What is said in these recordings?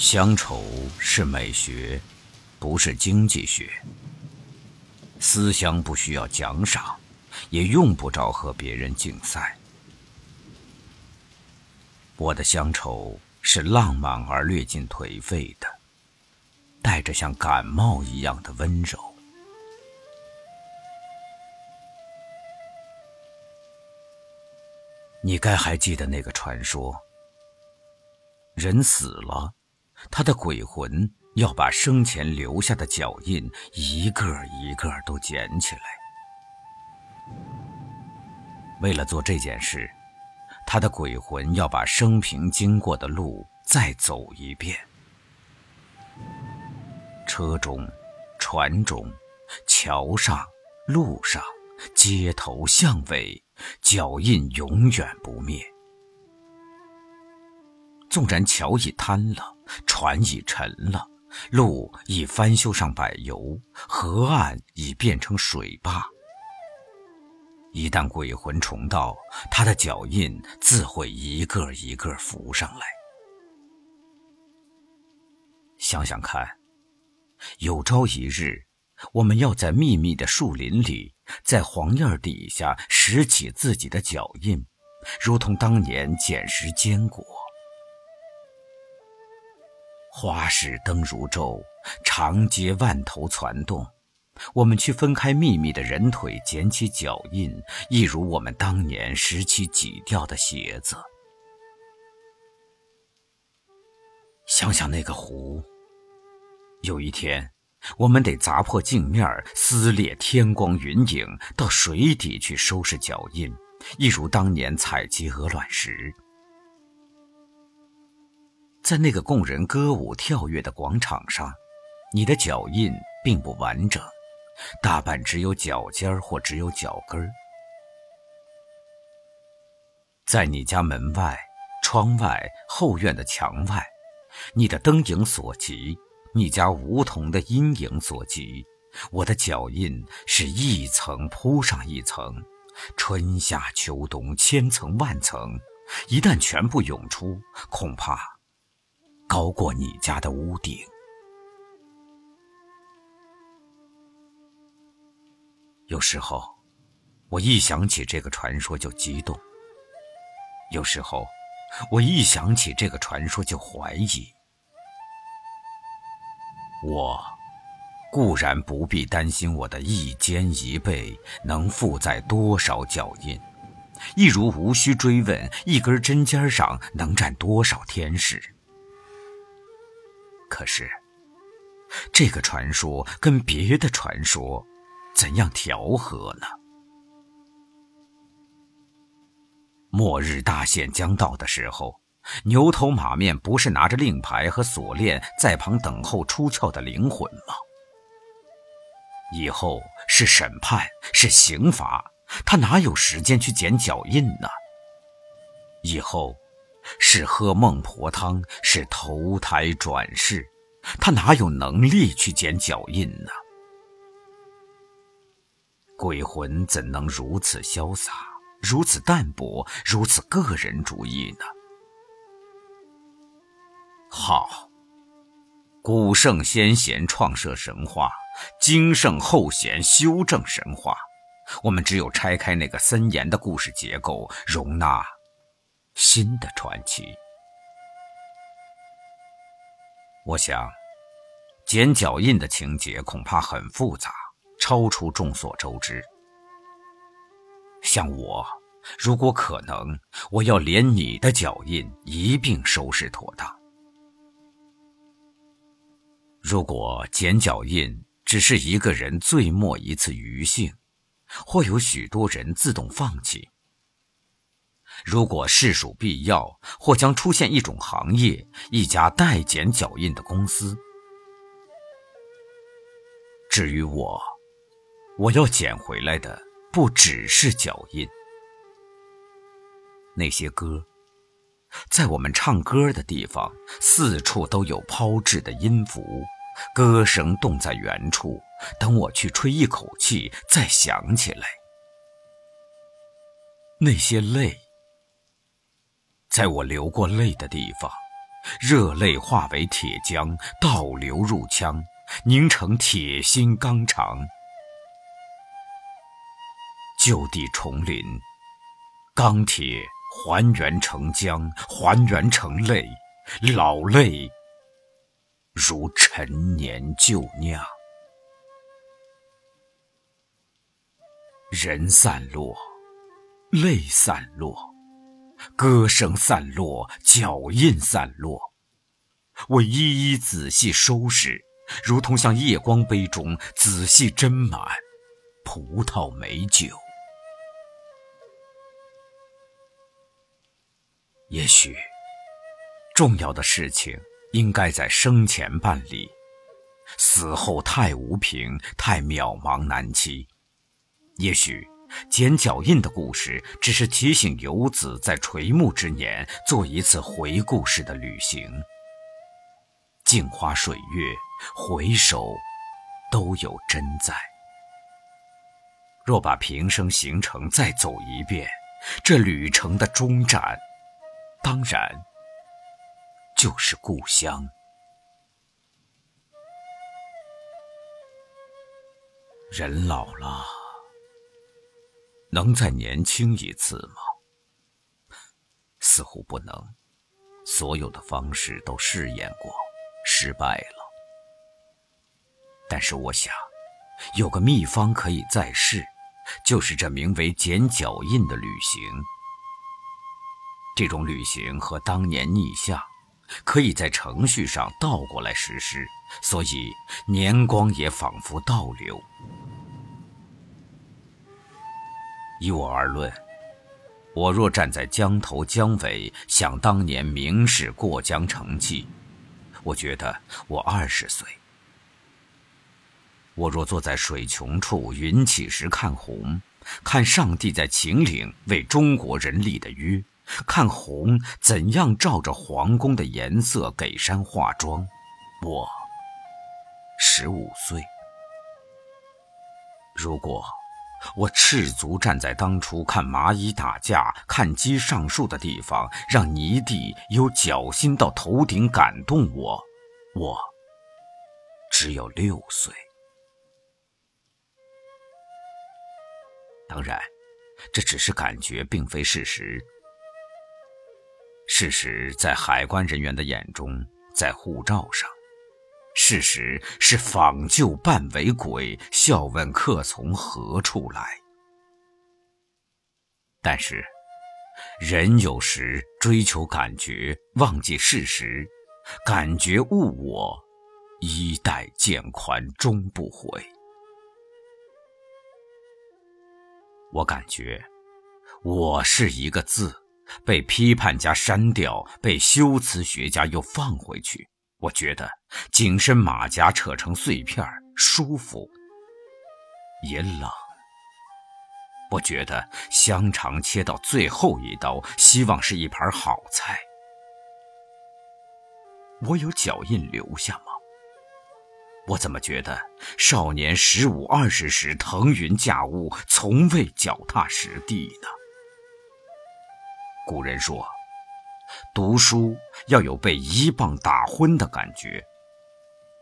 乡愁是美学，不是经济学。思乡不需要奖赏，也用不着和别人竞赛。我的乡愁是浪漫而略尽颓废的，带着像感冒一样的温柔。你该还记得那个传说：人死了。他的鬼魂要把生前留下的脚印一个一个都捡起来。为了做这件事，他的鬼魂要把生平经过的路再走一遍。车中、船中、桥上、路上、街头巷尾，脚印永远不灭。纵然桥已瘫了，船已沉了，路已翻修上柏油，河岸已变成水坝。一旦鬼魂重到，他的脚印自会一个一个浮上来。想想看，有朝一日，我们要在密密的树林里，在黄叶底下拾起自己的脚印，如同当年捡拾坚果。花市灯如昼，长街万头攒动。我们去分开密密的人腿，捡起脚印，一如我们当年拾起挤掉的鞋子。想想那个湖，有一天，我们得砸破镜面，撕裂天光云影，到水底去收拾脚印，一如当年采集鹅卵石。在那个供人歌舞跳跃的广场上，你的脚印并不完整，大半只有脚尖或只有脚跟儿。在你家门外、窗外、后院的墙外，你的灯影所及，你家梧桐的阴影所及，我的脚印是一层铺上一层，春夏秋冬，千层万层，一旦全部涌出，恐怕。高过你家的屋顶。有时候，我一想起这个传说就激动；有时候，我一想起这个传说就怀疑。我固然不必担心我的一肩一背能负载多少脚印，亦如无需追问一根针尖上能站多少天使。可是，这个传说跟别的传说怎样调和呢？末日大限将到的时候，牛头马面不是拿着令牌和锁链在旁等候出窍的灵魂吗？以后是审判，是刑罚，他哪有时间去捡脚印呢？以后。是喝孟婆汤，是投胎转世，他哪有能力去捡脚印呢？鬼魂怎能如此潇洒，如此淡泊，如此个人主义呢？好，古圣先贤创设神话，今圣后贤修正神话，我们只有拆开那个森严的故事结构，容纳。新的传奇。我想，捡脚印的情节恐怕很复杂，超出众所周知。像我，如果可能，我要连你的脚印一并收拾妥当。如果捡脚印只是一个人最末一次余兴，或有许多人自动放弃。如果实属必要，或将出现一种行业，一家代捡脚印的公司。至于我，我要捡回来的不只是脚印。那些歌，在我们唱歌的地方，四处都有抛掷的音符，歌声冻在原处，等我去吹一口气，再响起来。那些泪。在我流过泪的地方，热泪化为铁浆，倒流入腔，凝成铁心钢肠。就地重临，钢铁还原成浆，还原成泪，老泪如陈年旧酿。人散落，泪散落，歌声散落，脚印散落。我一一仔细收拾，如同向夜光杯中仔细斟满葡萄美酒。也许，重要的事情应该在生前办理，死后太无凭，太渺茫难期。也许，捡脚印的故事只是提醒游子在垂暮之年做一次回顾式的旅行。镜花水月，回首都有真在。若把平生行程再走一遍，这旅程的终站，当然就是故乡。人老了。能再年轻一次吗？似乎不能。所有的方式都试验过，失败了。但是我想，有个秘方可以再试，就是这名为“剪脚印”的旅行。这种旅行和当年逆向，可以在程序上倒过来实施，所以年光也仿佛倒流。依我而论，我若站在江头江尾，想当年明士过江成绩，我觉得我二十岁；我若坐在水穷处，云起时看红，看上帝在秦岭为中国人立的约，看红怎样照着皇宫的颜色给山化妆，我十五岁。如果。我赤足站在当初看蚂蚁打架、看鸡上树的地方，让泥地由脚心到头顶感动我。我只有六岁。当然，这只是感觉，并非事实。事实在海关人员的眼中，在护照上。事实是仿旧扮为鬼，笑问客从何处来。但是，人有时追求感觉，忘记事实，感觉误我，衣带渐宽终不悔。我感觉，我是一个字，被批判家删掉，被修辞学家又放回去。我觉得紧身马甲扯成碎片舒服，也冷。我觉得香肠切到最后一刀，希望是一盘好菜。我有脚印留下吗？我怎么觉得少年十五二十时腾云驾雾，从未脚踏实地呢？古人说。读书要有被一棒打昏的感觉，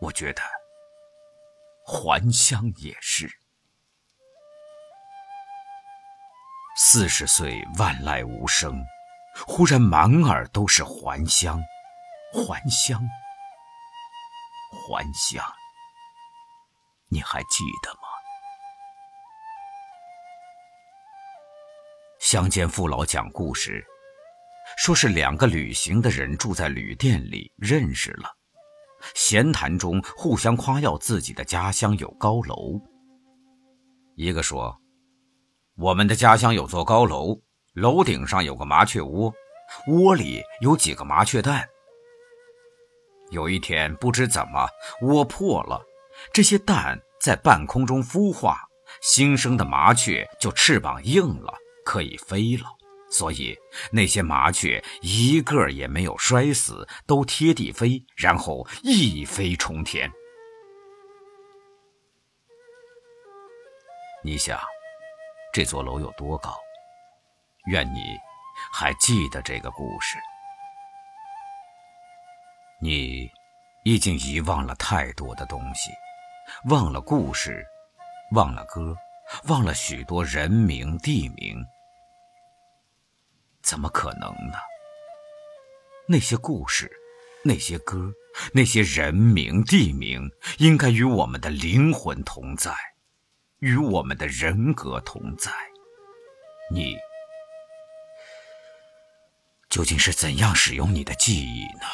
我觉得还乡也是。四十岁万籁无声，忽然满耳都是还乡，还乡，还乡。你还记得吗？乡间父老讲故事。说是两个旅行的人住在旅店里认识了，闲谈中互相夸耀自己的家乡有高楼。一个说：“我们的家乡有座高楼，楼顶上有个麻雀窝，窝里有几个麻雀蛋。有一天不知怎么窝破了，这些蛋在半空中孵化，新生的麻雀就翅膀硬了，可以飞了。”所以那些麻雀一个也没有摔死，都贴地飞，然后一飞冲天。你想，这座楼有多高？愿你还记得这个故事。你已经遗忘了太多的东西，忘了故事，忘了歌，忘了许多人名地名。怎么可能呢？那些故事，那些歌，那些人名地名，应该与我们的灵魂同在，与我们的人格同在。你究竟是怎样使用你的记忆呢？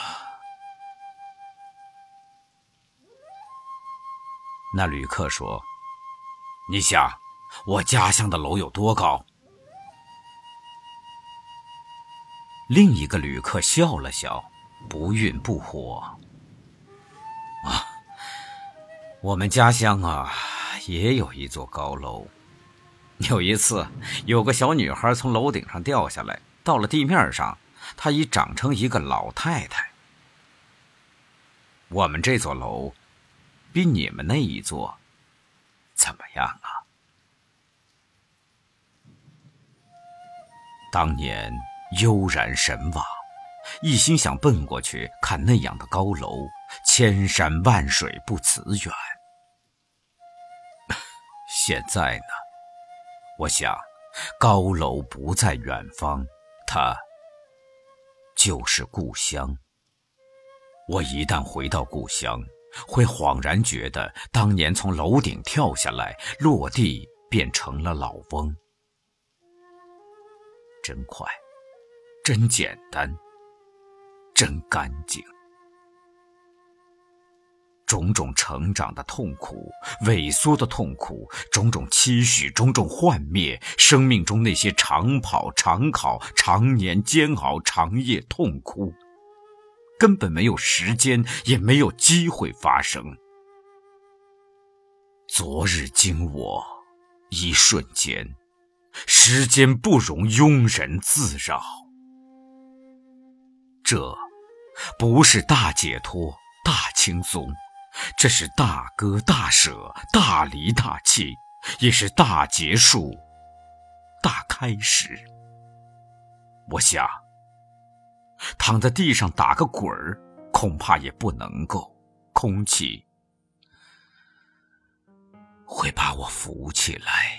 那旅客说：“你想，我家乡的楼有多高？”另一个旅客笑了笑，不愠不火：“啊，我们家乡啊，也有一座高楼。有一次，有个小女孩从楼顶上掉下来，到了地面上，她已长成一个老太太。我们这座楼，比你们那一座怎么样啊？当年。”悠然神往，一心想奔过去看那样的高楼，千山万水不辞远。现在呢，我想，高楼不在远方，它就是故乡。我一旦回到故乡，会恍然觉得，当年从楼顶跳下来，落地变成了老翁，真快。真简单，真干净。种种成长的痛苦，萎缩的痛苦，种种期许，种种幻灭，生命中那些长跑、长考、常年煎熬、长夜痛哭，根本没有时间，也没有机会发生。昨日经我，一瞬间，时间不容庸人自扰。这，不是大解脱、大轻松，这是大割大舍、大离大弃，也是大结束、大开始。我想，躺在地上打个滚儿，恐怕也不能够，空气会把我扶起来。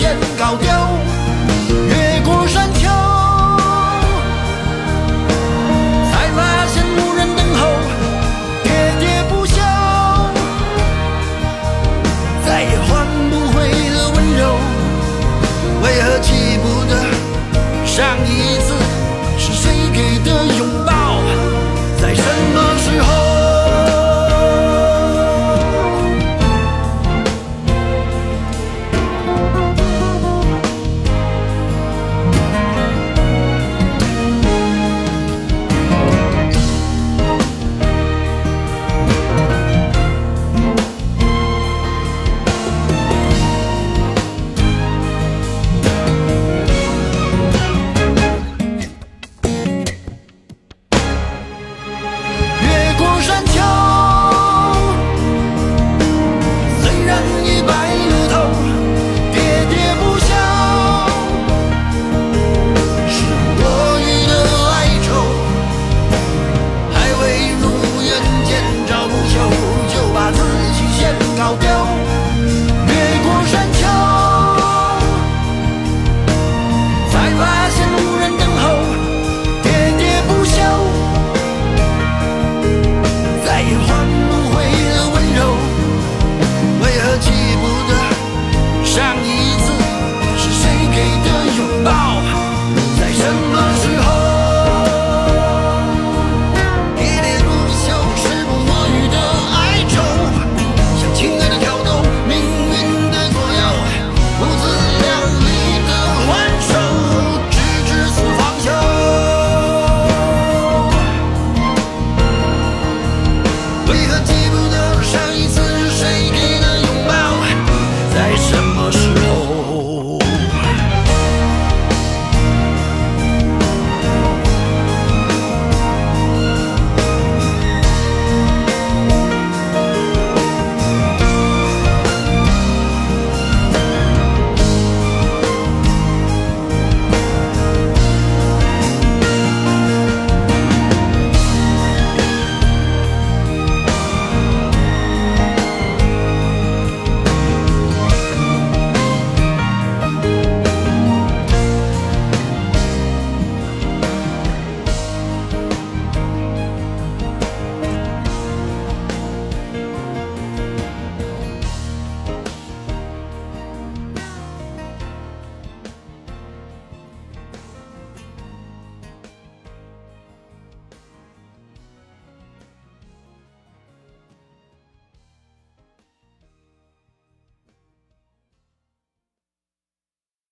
天高高。